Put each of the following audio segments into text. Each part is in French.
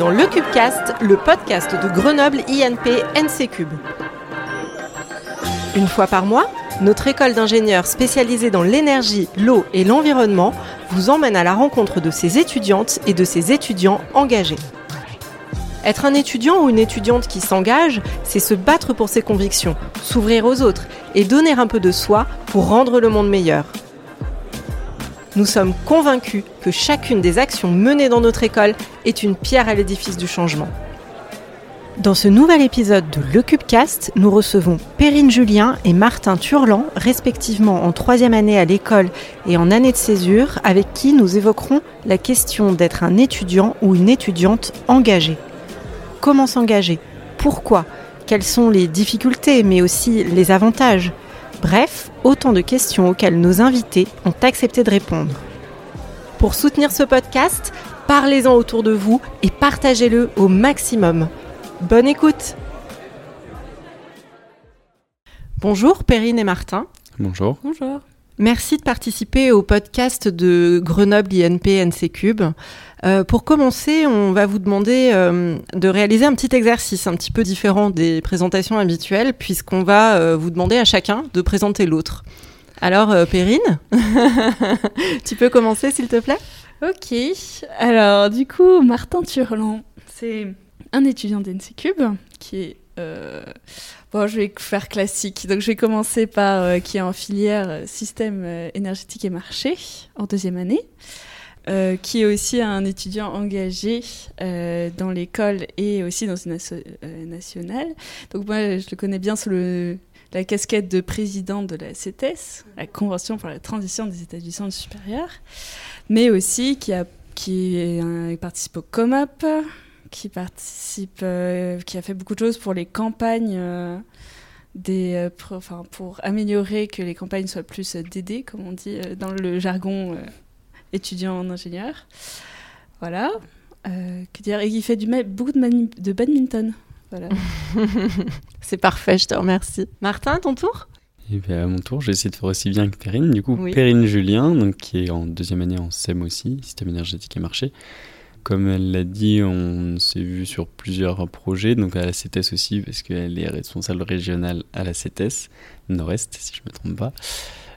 dans le Cubecast, le podcast de Grenoble INP NC Cube. Une fois par mois, notre école d'ingénieurs spécialisée dans l'énergie, l'eau et l'environnement vous emmène à la rencontre de ses étudiantes et de ses étudiants engagés. Être un étudiant ou une étudiante qui s'engage, c'est se battre pour ses convictions, s'ouvrir aux autres et donner un peu de soi pour rendre le monde meilleur. Nous sommes convaincus que chacune des actions menées dans notre école est une pierre à l'édifice du changement. Dans ce nouvel épisode de Le Cubecast, nous recevons Perrine Julien et Martin Turlan, respectivement en troisième année à l'école et en année de césure, avec qui nous évoquerons la question d'être un étudiant ou une étudiante engagée. Comment s'engager? Pourquoi? Quelles sont les difficultés, mais aussi les avantages? Bref, autant de questions auxquelles nos invités ont accepté de répondre. Pour soutenir ce podcast, parlez-en autour de vous et partagez-le au maximum. Bonne écoute Bonjour Perrine et Martin. Bonjour. Bonjour. Merci de participer au podcast de Grenoble INP NC Cube. Euh, pour commencer, on va vous demander euh, de réaliser un petit exercice un petit peu différent des présentations habituelles, puisqu'on va euh, vous demander à chacun de présenter l'autre. Alors, Perrine, tu peux commencer s'il te plaît? Ok. Alors, du coup, Martin Turlan, c'est un étudiant d'NC Cube qui est Bon, je vais faire classique. Donc, je vais commencer par euh, qui est en filière euh, système euh, énergétique et marché en deuxième année, qui est aussi un étudiant engagé dans l'école et aussi dans une asso nationale. Donc, moi, je le connais bien sous la casquette de président de la CETES, la Convention pour la transition des établissements supérieurs, mais aussi qui, est participe au COMOP, qui participe, euh, qui a fait beaucoup de choses pour les campagnes, euh, des, euh, enfin, pour améliorer que les campagnes soient plus DD, comme on dit dans le jargon étudiant en ingénieur. Voilà. que dire? Et il fait du beaucoup de, de badminton. Voilà. C'est parfait, je te remercie. Martin, ton tour? Et eh à mon tour, je vais essayer de faire aussi bien que Perrine. Du coup, Perrine Julien, donc, qui est en deuxième année en SEM aussi, système énergétique et marché, comme elle l'a dit, on s'est vu sur plusieurs projets, donc à la CETES aussi, parce qu'elle est responsable régionale à la CETES, Nord-Est, si je ne me trompe pas.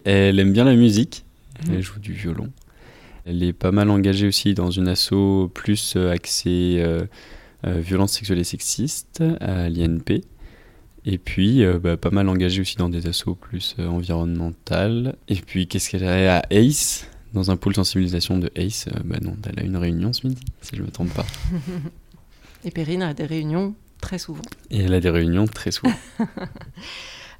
Elle aime bien la musique, elle mhm. joue du violon. Elle est pas mal engagée aussi dans une asso plus euh, axée euh, euh, violence sexuelle et sexiste à l'INP. Et puis, bah, pas mal engagée aussi dans des assos plus environnementales. Et puis, qu'est-ce qu'elle a à ACE? Dans un pôle sensibilisation de ACE, euh, bah non, elle a une réunion ce midi, si je ne me trompe pas. Et Perrine a des réunions très souvent. Et elle a des réunions très souvent.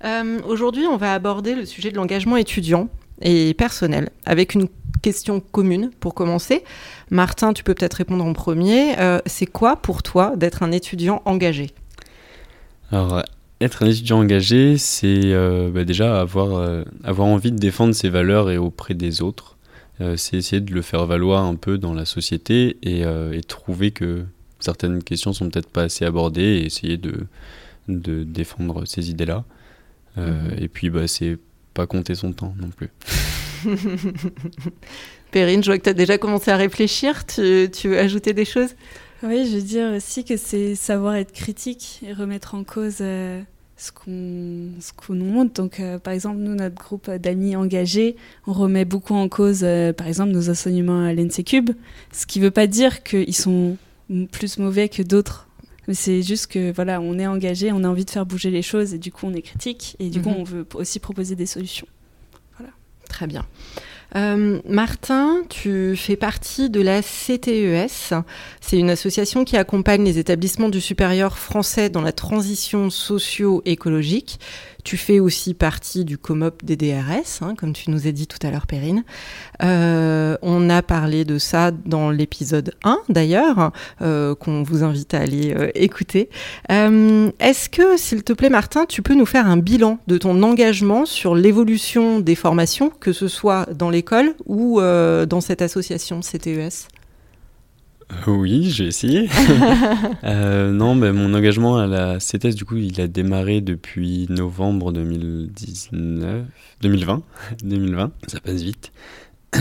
Euh, aujourd'hui, on va aborder le sujet de l'engagement étudiant et personnel, avec une question commune pour commencer. Martin, tu peux peut-être répondre en premier. Euh, c'est quoi pour toi d'être un étudiant engagé? Alors, être un étudiant engagé, c'est bah déjà avoir, avoir envie de défendre ses valeurs et auprès des autres. Euh, c'est essayer de le faire valoir un peu dans la société et, euh, trouver que certaines questions sont peut-être pas assez abordées et essayer de, de défendre ces idées-là. Euh, mhm. Et puis, bah, c'est pas compter son temps non plus. Perrine, je vois que tu as déjà commencé à réfléchir. Tu, tu veux ajouter des choses? Oui, je veux dire aussi que c'est savoir être critique et remettre en cause ce qu'on nous montre. Donc, euh, par exemple, nous, notre groupe d'amis engagés, on remet beaucoup en cause, euh, par exemple, nos enseignements à l'NC Cube, ce qui ne veut pas dire qu'ils sont plus mauvais que d'autres. Mais c'est juste que, voilà, on est engagé, on a envie de faire bouger les choses et du coup, on est critique et du coup, mhm. on veut aussi proposer des solutions. Voilà. Très bien. Euh, Martin, tu fais partie de la CTES. C'est une association qui accompagne les établissements du supérieur français dans la transition socio-écologique. Tu fais aussi partie du COMOP des DRS, hein, comme tu nous as dit tout à l'heure, Perrine. Euh, on a parlé de ça dans l'épisode 1, d'ailleurs, euh, qu'on vous invite à aller euh, écouter. Est-ce que, s'il te plaît, Martin, tu peux nous faire un bilan de ton engagement sur l'évolution des formations, que ce soit dans l'école ou dans cette association CTES oui, j'ai essayé. euh, non, mais mon engagement à la CETES, du coup, il a démarré depuis novembre 2019, 2020. 2020, ça passe vite.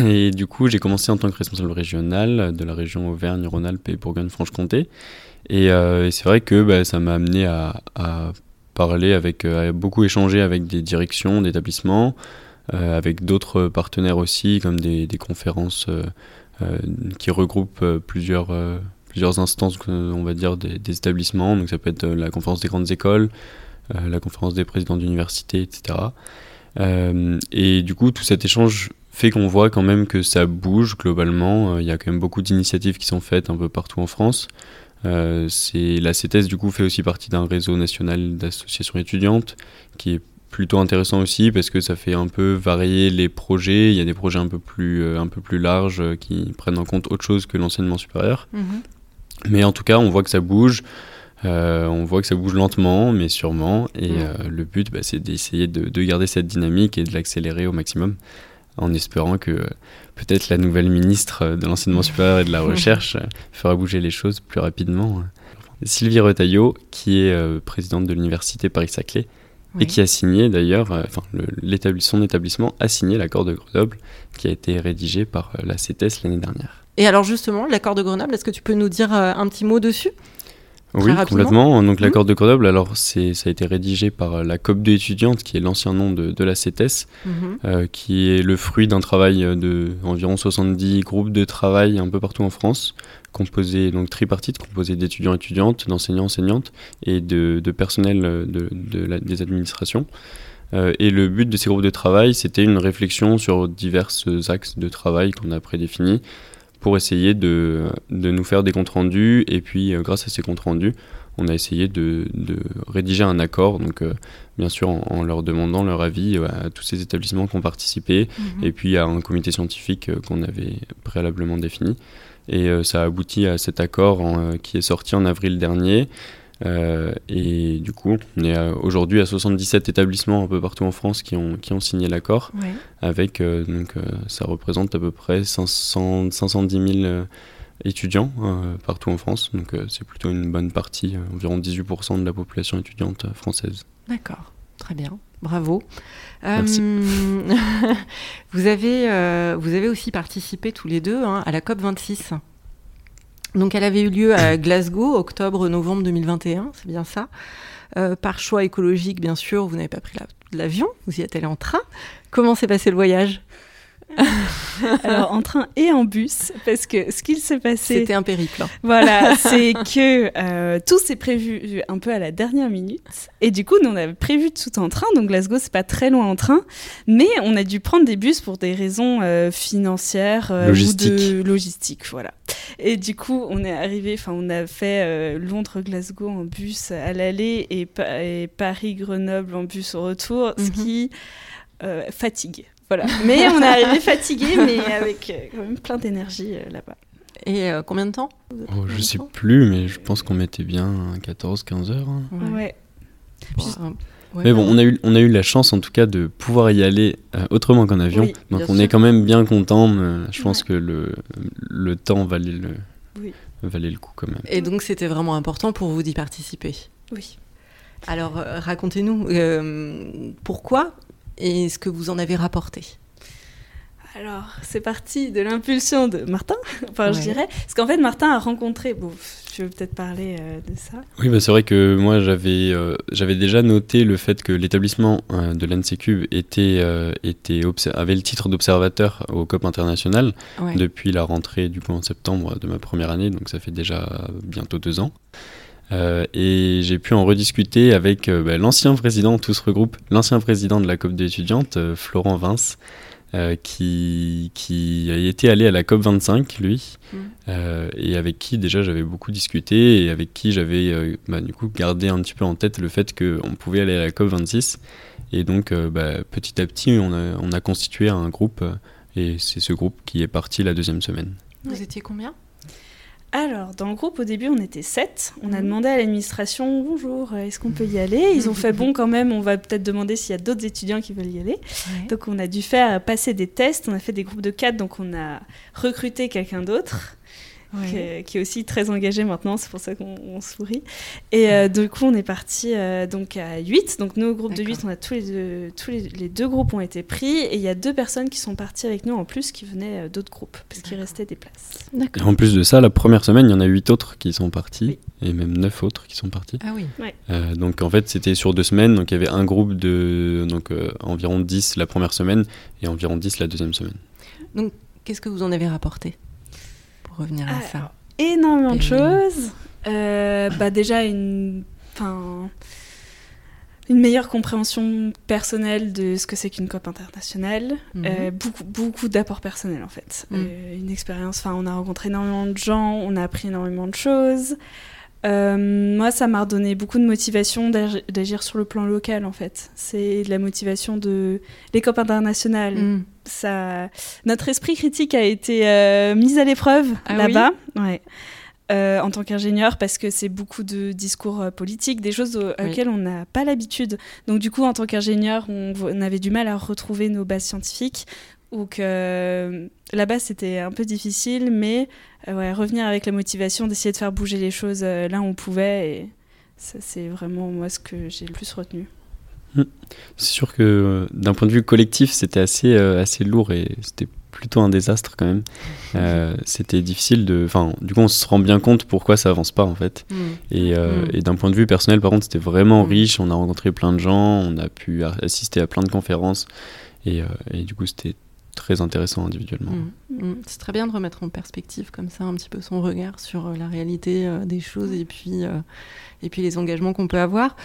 Et du coup, j'ai commencé en tant que responsable régional de la région Auvergne-Rhône-Alpes et Bourgogne-Franche-Comté. Et, c'est vrai que bah, ça m'a amené à, parler avec, à beaucoup échanger avec des directions d'établissements, avec d'autres partenaires aussi, comme des, des conférences qui regroupent plusieurs plusieurs instances, on va dire, des, établissements. Donc ça peut être euh, la conférence des grandes écoles, euh, la conférence des présidents d'université, etc. Euh, et du coup, tout cet échange fait qu'on voit quand même que ça bouge globalement. Il y a quand même beaucoup d'initiatives qui sont faites un peu partout en France. la CETES du coup fait aussi partie d'un réseau national d'associations étudiantes qui est plutôt intéressant aussi parce que ça fait un peu varier les projets. Il y a des projets un peu plus, un peu plus larges qui prennent en compte autre chose que l'enseignement supérieur. Mhm. Mais en tout cas, on voit que ça bouge. Euh, on voit que ça bouge lentement, mais sûrement. Et euh, le but, bah, c'est d'essayer de, garder cette dynamique et de l'accélérer au maximum, en espérant que euh, peut-être la nouvelle ministre de l'enseignement supérieur et de la recherche fera bouger les choses plus rapidement. Sylvie Retailleau, qui est présidente de l'université Paris-Saclay, et qui a signé d'ailleurs, enfin, son établissement a signé l'accord de Grenoble, qui a été rédigé par la CETES l'année dernière. Et alors justement, l'accord de Grenoble, est-ce que tu peux nous dire euh, un petit mot dessus? Oui, complètement. Donc l'accord de Grenoble, alors c'est ça a été rédigé par euh, la COP2 étudiante, qui est l'ancien nom de, de, la CETES, mhm. euh, qui est le fruit d'un travail de environ 70 groupes de travail un peu partout en France, composés donc tripartite, composés d'étudiants étudiantes, d'enseignants enseignantes et de, de personnel de, de des administrations. et le but de ces groupes de travail, c'était une réflexion sur divers axes de travail qu'on a prédéfinis pour essayer de, de, nous faire des comptes rendus. Et puis, euh, grâce à ces comptes rendus, on a essayé de, de rédiger un accord, donc euh, bien sûr en, leur demandant leur avis euh, à tous ces établissements qui ont participé, mhm. et puis à un comité scientifique qu'on avait préalablement défini. Et ça a abouti à cet accord qui est sorti en avril dernier. Euh, et du coup, on est aujourd'hui à 77 établissements un peu partout en France qui ont, qui ont signé l'accord. Avec, euh, donc, euh, ça représente à peu près 500, 510 000 étudiants partout en France. Donc, c'est plutôt une bonne partie, environ 18% de la population étudiante française. D'accord, très bien. Bravo. Merci. vous, avez, vous avez aussi participé tous les deux hein, à la COP 26. Donc elle avait eu lieu à Glasgow, octobre-novembre 2021, c'est bien ça. Euh, par choix écologique, bien sûr, vous n'avez pas pris l'avion, vous y êtes allé en train. Comment s'est passé le voyage? Alors en train et en bus, parce que ce qu'il s'est passé... C'était un périple. Hein. Voilà, c'est que euh, tout s'est prévu un peu à la dernière minute. Et du coup, nous, on avait prévu tout en train, donc Glasgow, c'est pas très loin en train. Mais on a dû prendre des bus pour des raisons euh, financières euh, ou de logistique. Voilà. Et du coup, on est arrivé, enfin, on a fait Londres-Glasgow en bus à l'aller et, Paris-Grenoble en bus au retour, ce mhm. qui fatigue. Mais on est arrivé fatigué, mais avec euh, quand même plein d'énergie euh, là-bas. Et euh, combien de temps oh, Je sais plus, mais je pense qu'on mettait bien 14-15 heures. Hein. Ouais. mais bon, on a, eu, on a eu la chance en tout cas de pouvoir y aller autrement qu'en avion. Donc on est quand même bien content. je pense que le, le temps valait le, valait le coup quand même. Et donc c'était vraiment important pour vous d'y participer? Oui. Alors racontez-nous, pourquoi et ce que vous en avez rapporté alors, c'est parti de l'impulsion de Martin, enfin, je dirais. Parce qu'en fait, Martin a rencontré. Bon, je vais peut-être parler euh, de ça. Oui, bah, c'est vrai que moi, j'avais euh, j'avais déjà noté le fait que l'établissement euh, de l'ANSECUB était, était avait le titre d'observateur au COP international depuis la rentrée, du coup, en septembre de ma première année. Donc, ça fait déjà bientôt deux ans. Euh, et j'ai pu en rediscuter avec euh, bah, l'ancien président, tout se regroupe, l'ancien président de la COP d'étudiantes, euh, Florent Vince, qui, qui a été allé à la COP 25, lui, mm. et avec qui déjà j'avais beaucoup discuté, et avec qui j'avais bah, du coup gardé un petit peu en tête le fait qu'on pouvait aller à la COP 26. Et donc bah, petit à petit, on a, on a constitué un groupe, et c'est ce groupe qui est parti la deuxième semaine. Vous étiez combien? Alors, dans le groupe, au début, on était sept. On a mhm. demandé à l'administration bonjour, est-ce qu'on peut y aller? Ils ont fait bon quand même, on va peut-être demander s'il y a d'autres étudiants qui veulent y aller. Donc, on a dû faire passer des tests. On a fait des groupes de quatre, donc on a recruté quelqu'un d'autre. Qui, est, aussi très engagé maintenant, c'est pour ça qu'on sourit. Et euh, du coup, on est parti euh, donc à 8. Donc, nos groupes de 8, on a tous les deux, tous les, deux groupes ont été pris. Et il y a deux personnes qui sont parties avec nous en plus qui venaient d'autres groupes, parce qu'il restait des places. Et en plus de ça, la première semaine, il y en a 8 autres qui sont partis, et même 9 autres qui sont partis. Ah oui. donc, en fait, c'était sur deux semaines. Donc, il y avait un groupe de donc, environ 10 la première semaine et environ 10 la deuxième semaine. Donc, qu'est-ce que vous en avez rapporté? Pour revenir à ça Énormément de choses. Euh, bah déjà une, une meilleure compréhension personnelle de ce que c'est qu'une COP internationale. Mhm. Euh, beaucoup, beaucoup d'apports personnels en fait. Mhm. Euh, une expérience. Enfin, on a rencontré énormément de gens, on a appris énormément de choses. Euh, moi, ça m'a redonné beaucoup de motivation d'agir sur le plan local, en fait. C'est de la motivation de l'écope internationale. Mm. Ça... Notre esprit critique a été euh, mis à l'épreuve ah là-bas. ouais. Euh, en tant qu'ingénieur parce que c'est beaucoup de discours politiques, des choses auxquelles on n'a pas l'habitude. Donc du coup, en tant qu'ingénieur, on, on, avait du mal à retrouver nos bases scientifiques ou que là-bas c'était un peu difficile, mais euh, ouais, revenir avec la motivation d'essayer de faire bouger les choses euh, là où on pouvait. Et ça, c'est vraiment moi ce que j'ai le plus retenu. Hmm. C'est sûr que euh, d'un point de vue collectif, c'était assez, assez lourd et c'était plutôt un désastre quand même. c'était difficile de. Enfin, du coup, on se rend bien compte pourquoi ça avance pas en fait. Hmm. Et, hmm. et d'un point de vue personnel, par contre, c'était vraiment riche. On a rencontré plein de gens, on a pu assister à plein de conférences. Et, et du coup, c'était très intéressant individuellement. Mm. Mm. C'est très bien de remettre en perspective comme ça un petit peu son regard sur euh, la réalité euh, des choses et puis, euh, et puis les engagements qu'on peut avoir.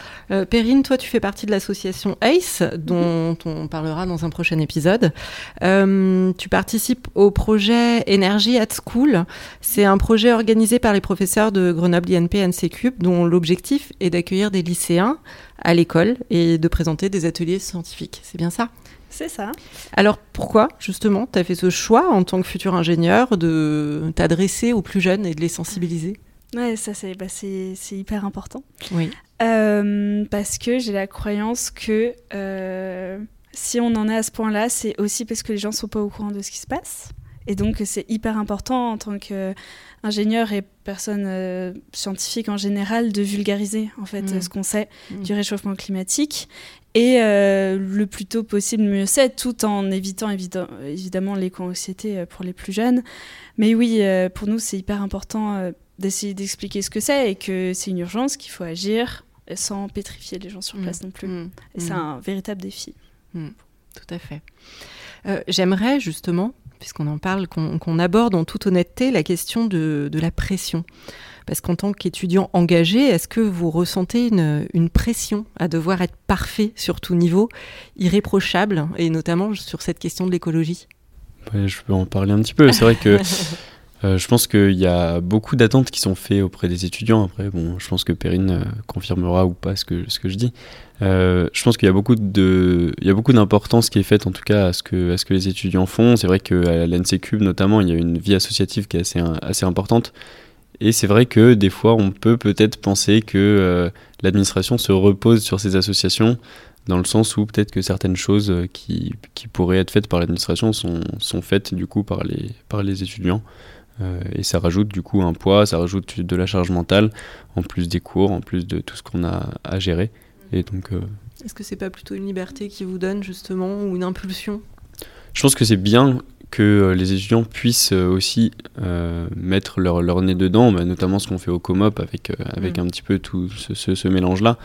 Perrine, toi tu fais partie de l'association ACE dont on parlera dans un prochain épisode. tu participes au projet Energy at School. C'est un projet organisé par les professeurs de Grenoble INP NCCUB dont l'objectif est d'accueillir des lycéens à l'école et de présenter des ateliers scientifiques. C'est bien ça? C'est ça. Alors pourquoi, justement, tu as fait ce choix en tant que futur ingénieur de t'adresser aux plus jeunes et de les sensibiliser? Ouais, ça c'est bah, hyper important. Oui. Euh, parce que j'ai la croyance que euh, si on en est à ce point-là, c'est aussi parce que les gens ne sont pas au courant de ce qui se passe. Et donc c'est hyper important en tant qu'ingénieur et personne euh, scientifique en général de vulgariser en fait mm. ce qu'on sait mm. du réchauffement climatique et euh, le plus tôt possible, mieux c'est, tout en évitant évidemment l'éco-anxiété euh, pour les plus jeunes. Mais oui, euh, pour nous, c'est hyper important d'essayer d'expliquer ce que c'est et que c'est une urgence, qu'il faut agir sans pétrifier les gens sur place mmh. non plus. Mmh. C'est un véritable défi. Tout à fait. J'aimerais justement, puisqu'on en parle, qu'on aborde en toute honnêteté la question de, de la pression. Parce qu'en tant qu'étudiant engagé, est-ce que vous ressentez une, pression à devoir être parfait sur tout niveau, irréprochable, et notamment sur cette question de l'écologie? Je peux en parler un petit peu. C'est vrai que euh, je pense qu'il y a beaucoup d'attentes qui sont faites auprès des étudiants. Après, bon, je pense que Perrine euh, confirmera ou pas ce que, ce que je dis. Euh, je pense qu'il y a beaucoup y a beaucoup d'importance qui est faite en tout cas à ce que, à ce que les étudiants font. C'est vrai qu'à l'NC notamment, il y a une vie associative qui est assez, assez importante. Et c'est vrai que des fois, on peut peut-être penser que l'administration se repose sur ces associations, dans le sens où peut-être que certaines choses qui, qui, pourraient être faites par l'administration sont, sont, faites du coup par les, par les étudiants. Euh, et ça rajoute du coup un poids, ça rajoute de la charge mentale, en plus des cours, en plus de tout ce qu'on a à gérer. Et donc. Est-ce que c'est pas plutôt une liberté qui vous donne justement ou une impulsion? Je pense que c'est bien que euh, les étudiants puissent euh, aussi euh, mettre leur, leur, nez dedans, bah, notamment ce qu'on fait au COMOP avec, avec mm. un petit peu tout ce, ce, mélange-là.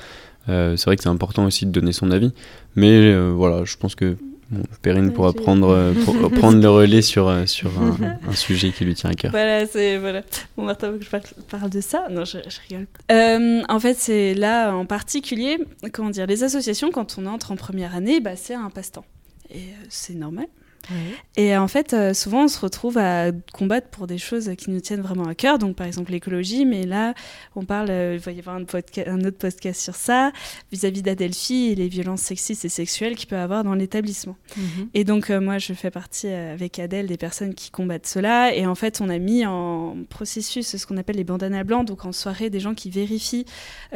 c'est vrai que c'est important aussi de donner son avis, mais voilà, je pense que bon, Perrine pourra prendre, pour, prendre le relais sur, sur un, un, sujet qui lui tient à cœur. Voilà, c'est voilà. Bon, Martin, que je parle, de ça Non, je, je rigole. en fait, c'est là en particulier, comment dire, les associations, quand on entre en première année, bah, c'est un passe-temps. Et c'est normal. Et en fait, euh, souvent, on se retrouve à combattre pour des choses qui nous tiennent vraiment à cœur. Donc, par exemple, l'écologie. Mais là, on parle, euh, il va y avoir un, un, autre podcast sur ça, vis-à-vis d'Adelphi et les violences sexistes et sexuelles qu'il peut y avoir dans l'établissement. Mhm. Et donc, euh, moi, je fais partie avec Adèle des personnes qui combattent cela. Et en fait, on a mis en processus ce qu'on appelle les bandanas blancs. Donc, en soirée, des gens qui vérifient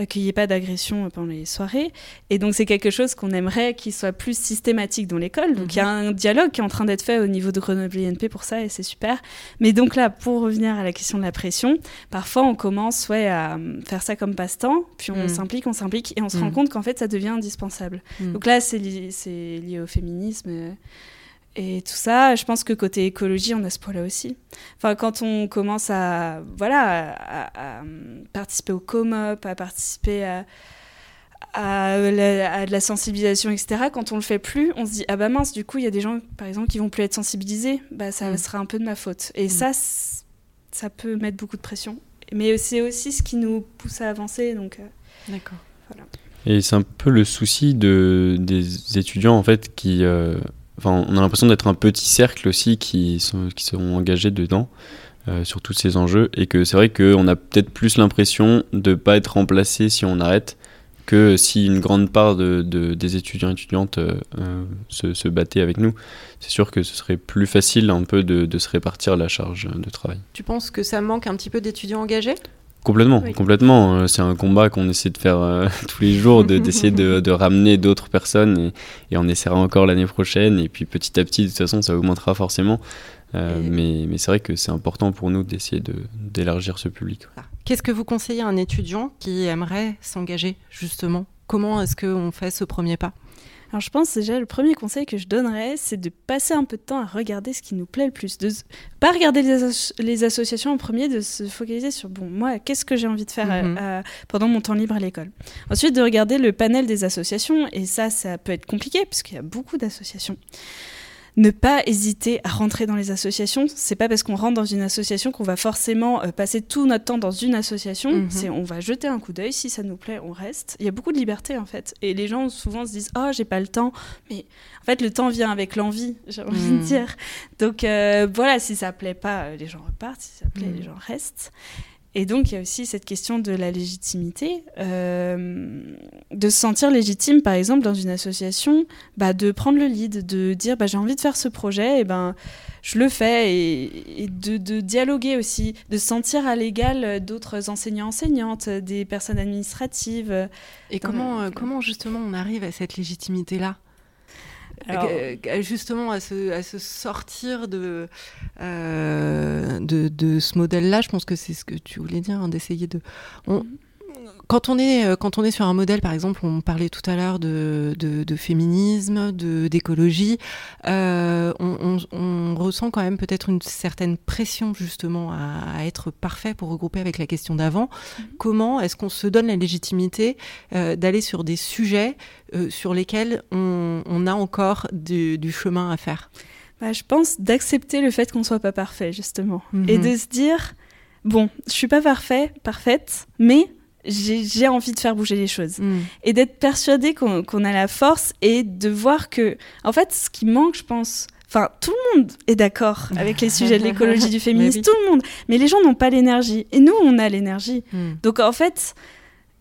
qu'il n'y ait pas d'agression pendant les soirées. Et donc, c'est quelque chose qu'on aimerait qu'il soit plus systématique dans l'école. Donc, il y a mhm. un dialogue qui est en train d'être fait au niveau de Grenoble INP pour ça et c'est super. Mais donc là, pour revenir à la question de la pression, parfois on commence ouais, à faire ça comme passe-temps, puis on mm. s'implique, on s'implique et on se rend mm. compte qu'en fait ça devient indispensable. Mm. Donc là, c'est lié, au féminisme. Euh, et tout ça, je pense que côté écologie, on a ce poids-là aussi. Enfin, quand on commence à, voilà, à, participer au com-up, à participer à, à, de la sensibilisation, etc., quand on le fait plus, on se dit ah bah mince, du coup, il y a des gens, par exemple, qui vont plus être sensibilisés, bah ça mm. sera un peu de ma faute. Et mm. ça, ça peut mettre beaucoup de pression. Mais c'est aussi ce qui nous pousse à avancer. Donc, euh, D'accord. Voilà. Et c'est un peu le souci de, des étudiants, en fait, qui. Euh, enfin, on a l'impression d'être un petit cercle aussi qui sont, qui seront engagés dedans. Euh, sur tous ces enjeux et que c'est vrai qu'on a peut-être plus l'impression de ne pas être remplacé si on arrête que si une grande part de, des étudiants et étudiantes euh, euh, se, se, battaient avec nous, c'est sûr que ce serait plus facile un peu de, se répartir la charge de travail. Tu penses que ça manque un petit peu d'étudiants engagés? Complètement, complètement. Euh, c'est un combat qu'on essaie de faire tous les jours, d'essayer de, de, ramener d'autres personnes et, et, on essaiera encore l'année prochaine. Et puis petit à petit, de toute façon, ça augmentera forcément. Mais, mais c'est vrai que c'est important pour nous d'essayer d'élargir ce public. Ah. Qu'est-ce que vous conseillez à un étudiant qui aimerait s'engager justement? Comment est-ce qu'on fait ce premier pas? Alors je pense déjà le premier conseil que je donnerais, c'est de passer un peu de temps à regarder ce qui nous plaît le plus. De pas regarder les, associations en premier, de se focaliser sur, bon, moi, qu'est-ce que j'ai envie de faire mhm. euh, pendant mon temps libre à l'école? Ensuite, de regarder le panel des associations, et ça, ça peut être compliqué, puisqu'il y a beaucoup d'associations ne pas hésiter à rentrer dans les associations. C'est pas parce qu'on rentre dans une association qu'on va forcément euh, passer tout notre temps dans une association. Mhm. C'est on va jeter un coup d'œil. Si ça nous plaît, on reste. Il y a beaucoup de liberté en fait. Et les gens souvent se disent oh j'ai pas le temps, mais en fait le temps vient avec l'envie. J'ai envie de mhm. dire. Donc euh, voilà, si ça plaît pas, euh, les gens repartent. Si ça plaît, mhm. les gens restent. Et donc, il y a aussi cette question de la légitimité, euh, de se sentir légitime, par exemple, dans une association, bah, de prendre le lead, de dire bah, j'ai envie de faire ce projet, et ben je le fais, et, de, de, dialoguer aussi, de se sentir à l'égal d'autres enseignants-enseignantes, des personnes administratives. Et comment, euh, comment justement on arrive à cette légitimité-là? Justement à se, à se sortir de, euh, de, de, ce modèle-là, je pense que c'est ce que tu voulais dire, hein, d'essayer de... On, mm quand on est euh, quand on est sur un modèle, par exemple, on parlait tout à l'heure de, de, féminisme, de d'écologie, euh, on, ressent quand même peut-être une certaine pression justement à, être parfait pour regrouper avec la question d'avant. Mm-hmm. Comment est-ce qu'on se donne la légitimité euh, d'aller sur des sujets sur lesquels on, a encore du, chemin à faire? Bah, Je pense d'accepter le fait qu'on soit pas parfait justement et mm-hmm. de se dire bon, je suis pas parfait, parfaite, mais j'ai envie de faire bouger les choses. Mm. Et d'être persuadé qu'on a la force et de voir que, en fait, ce qui manque, je pense, Enfin, tout le monde est d'accord avec les sujets de l'écologie, du féminisme, tout le monde. Mais les gens n'ont pas l'énergie. Et nous, on a l'énergie. Mm. Donc, en fait,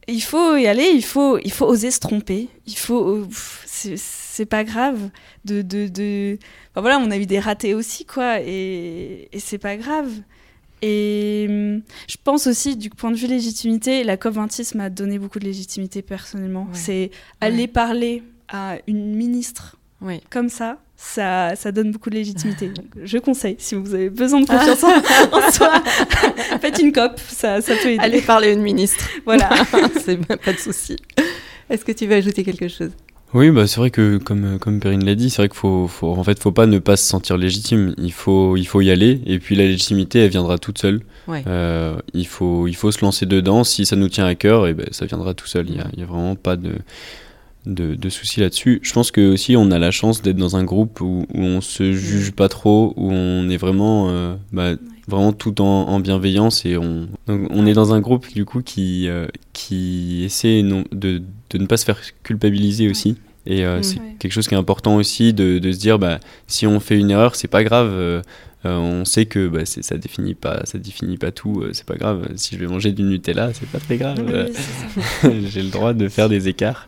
il faut y aller, il faut, il faut oser se tromper. Il faut. C'est pas grave de. de, de... Enfin, voilà, on a eu des ratés aussi, quoi. Et, et c'est pas grave. Et hum, je pense aussi, du point de vue légitimité, la COP26 m'a donné beaucoup de légitimité personnellement. C'est aller parler à une ministre comme ça, ça, ça donne beaucoup de légitimité. je conseille, si vous avez besoin de confiance en, soi, faites une COP, ça, ça peut aider. Allez parler à une ministre. Voilà, c'est pas de souci. Est-ce que tu veux ajouter quelque chose? Oui, bah, c'est vrai que comme, comme Perrine l'a dit, c'est vrai qu'il faut, faut, en fait, faut pas ne pas se sentir légitime. Il faut, il faut y aller et puis la légitimité, elle viendra toute seule. Euh, il, faut, il faut se lancer dedans. Si ça nous tient à cœur, et ben, ça viendra tout seul. Il n'y a, a, vraiment pas de, de, de soucis là-dessus. Je pense que aussi on a la chance d'être dans un groupe où, où on se juge pas trop, où on est vraiment, euh, bah, vraiment tout en, en, bienveillance et on, on est dans un groupe du coup qui, euh, qui essaie non, de, de ne pas se faire culpabiliser aussi. Et euh, mm. c'est quelque chose qui est important aussi de, de, se dire, bah, si on fait une erreur, c'est pas grave. Euh, Euh, on sait que bah, ça définit pas, ça définit pas tout. Euh, c'est pas grave. Si je vais manger du Nutella, c'est pas très grave. J'ai le droit de faire des écarts.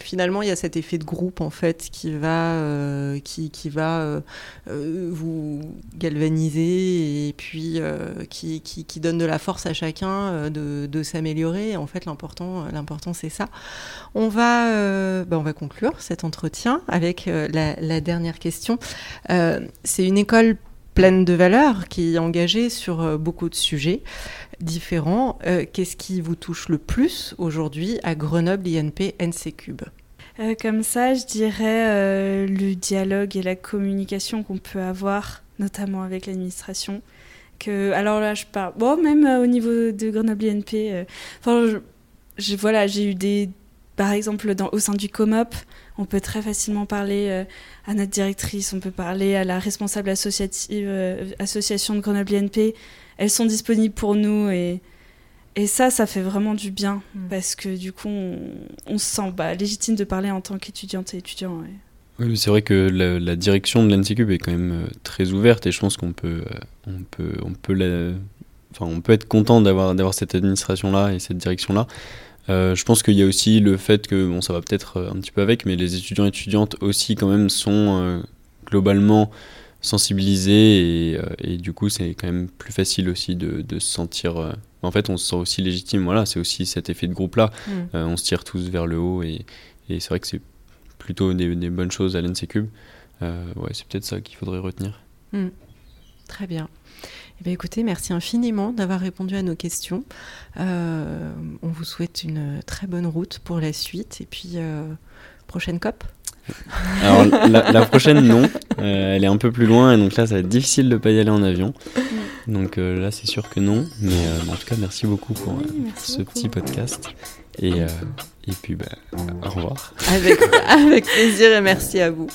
Finalement, il y a cet effet de groupe en fait qui va, euh, qui, qui, va vous galvaniser et puis qui, qui, qui, donne de la force à chacun de, de s'améliorer. En fait, l'important, l'important, c'est ça. On va, bah, on va conclure cet entretien avec la, la, dernière question. c'est une école pleine de valeurs, qui est engagée sur euh, beaucoup de sujets différents. Euh, qu'est-ce qui vous touche le plus aujourd'hui à Grenoble INP NC Cube? Euh, Comme ça, je dirais le dialogue et la communication qu'on peut avoir, notamment avec l'administration. Alors là, je parle, bon, même au niveau de Grenoble INP, enfin, voilà, j'ai eu des, par exemple, au sein du COMOP, on peut très facilement parler euh, à notre directrice, on peut parler à la responsable associative, euh, association de Grenoble INP. Elles sont disponibles pour nous et, et ça, ça fait vraiment du bien mm. parce que du coup, on, se sent bah, légitime de parler en tant qu'étudiante et étudiant. Oui, c'est vrai que la, direction de l'NCCube est quand même euh, très ouverte et je pense qu'on peut, on peut, on peut, enfin, on peut être content d'avoir, d'avoir cette administration-là et cette direction-là. Euh, je pense qu'il y a aussi le fait que, bon, ça va peut-être euh, un petit peu avec, mais les étudiants et étudiantes aussi, quand même, sont euh, globalement sensibilisés et, et du coup, c'est quand même plus facile aussi de, de se sentir. en fait, on se sent aussi légitime. Voilà, c'est aussi cet effet de groupe-là. Mm. on se tire tous vers le haut et, et c'est vrai que c'est plutôt des, des, bonnes choses à l'NC Cube. ouais, c'est peut-être ça qu'il faudrait retenir. Mm. Très bien. Eh bien, écoutez, merci infiniment d'avoir répondu à nos questions. Euh, on vous souhaite une très bonne route pour la suite et puis euh, prochaine COP? Alors la, prochaine non, euh, elle est un peu plus loin et donc là ça va être difficile de pas y aller en avion. Donc là c'est sûr que non, mais en tout cas merci beaucoup pour ce petit podcast et, et puis bah, au revoir. Avec, avec plaisir et merci à vous.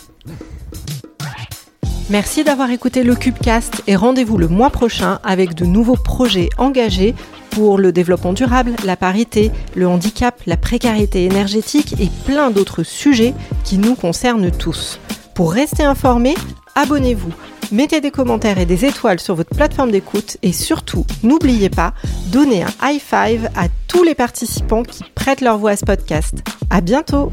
Merci d'avoir écouté le Cubecast et rendez-vous le mois prochain avec de nouveaux projets engagés pour le développement durable, la parité, le handicap, la précarité énergétique et plein d'autres sujets qui nous concernent tous. Pour rester informé, abonnez-vous, mettez des commentaires et des étoiles sur votre plateforme d'écoute et surtout, n'oubliez pas, donnez un high five à tous les participants qui prêtent leur voix à ce podcast. À bientôt!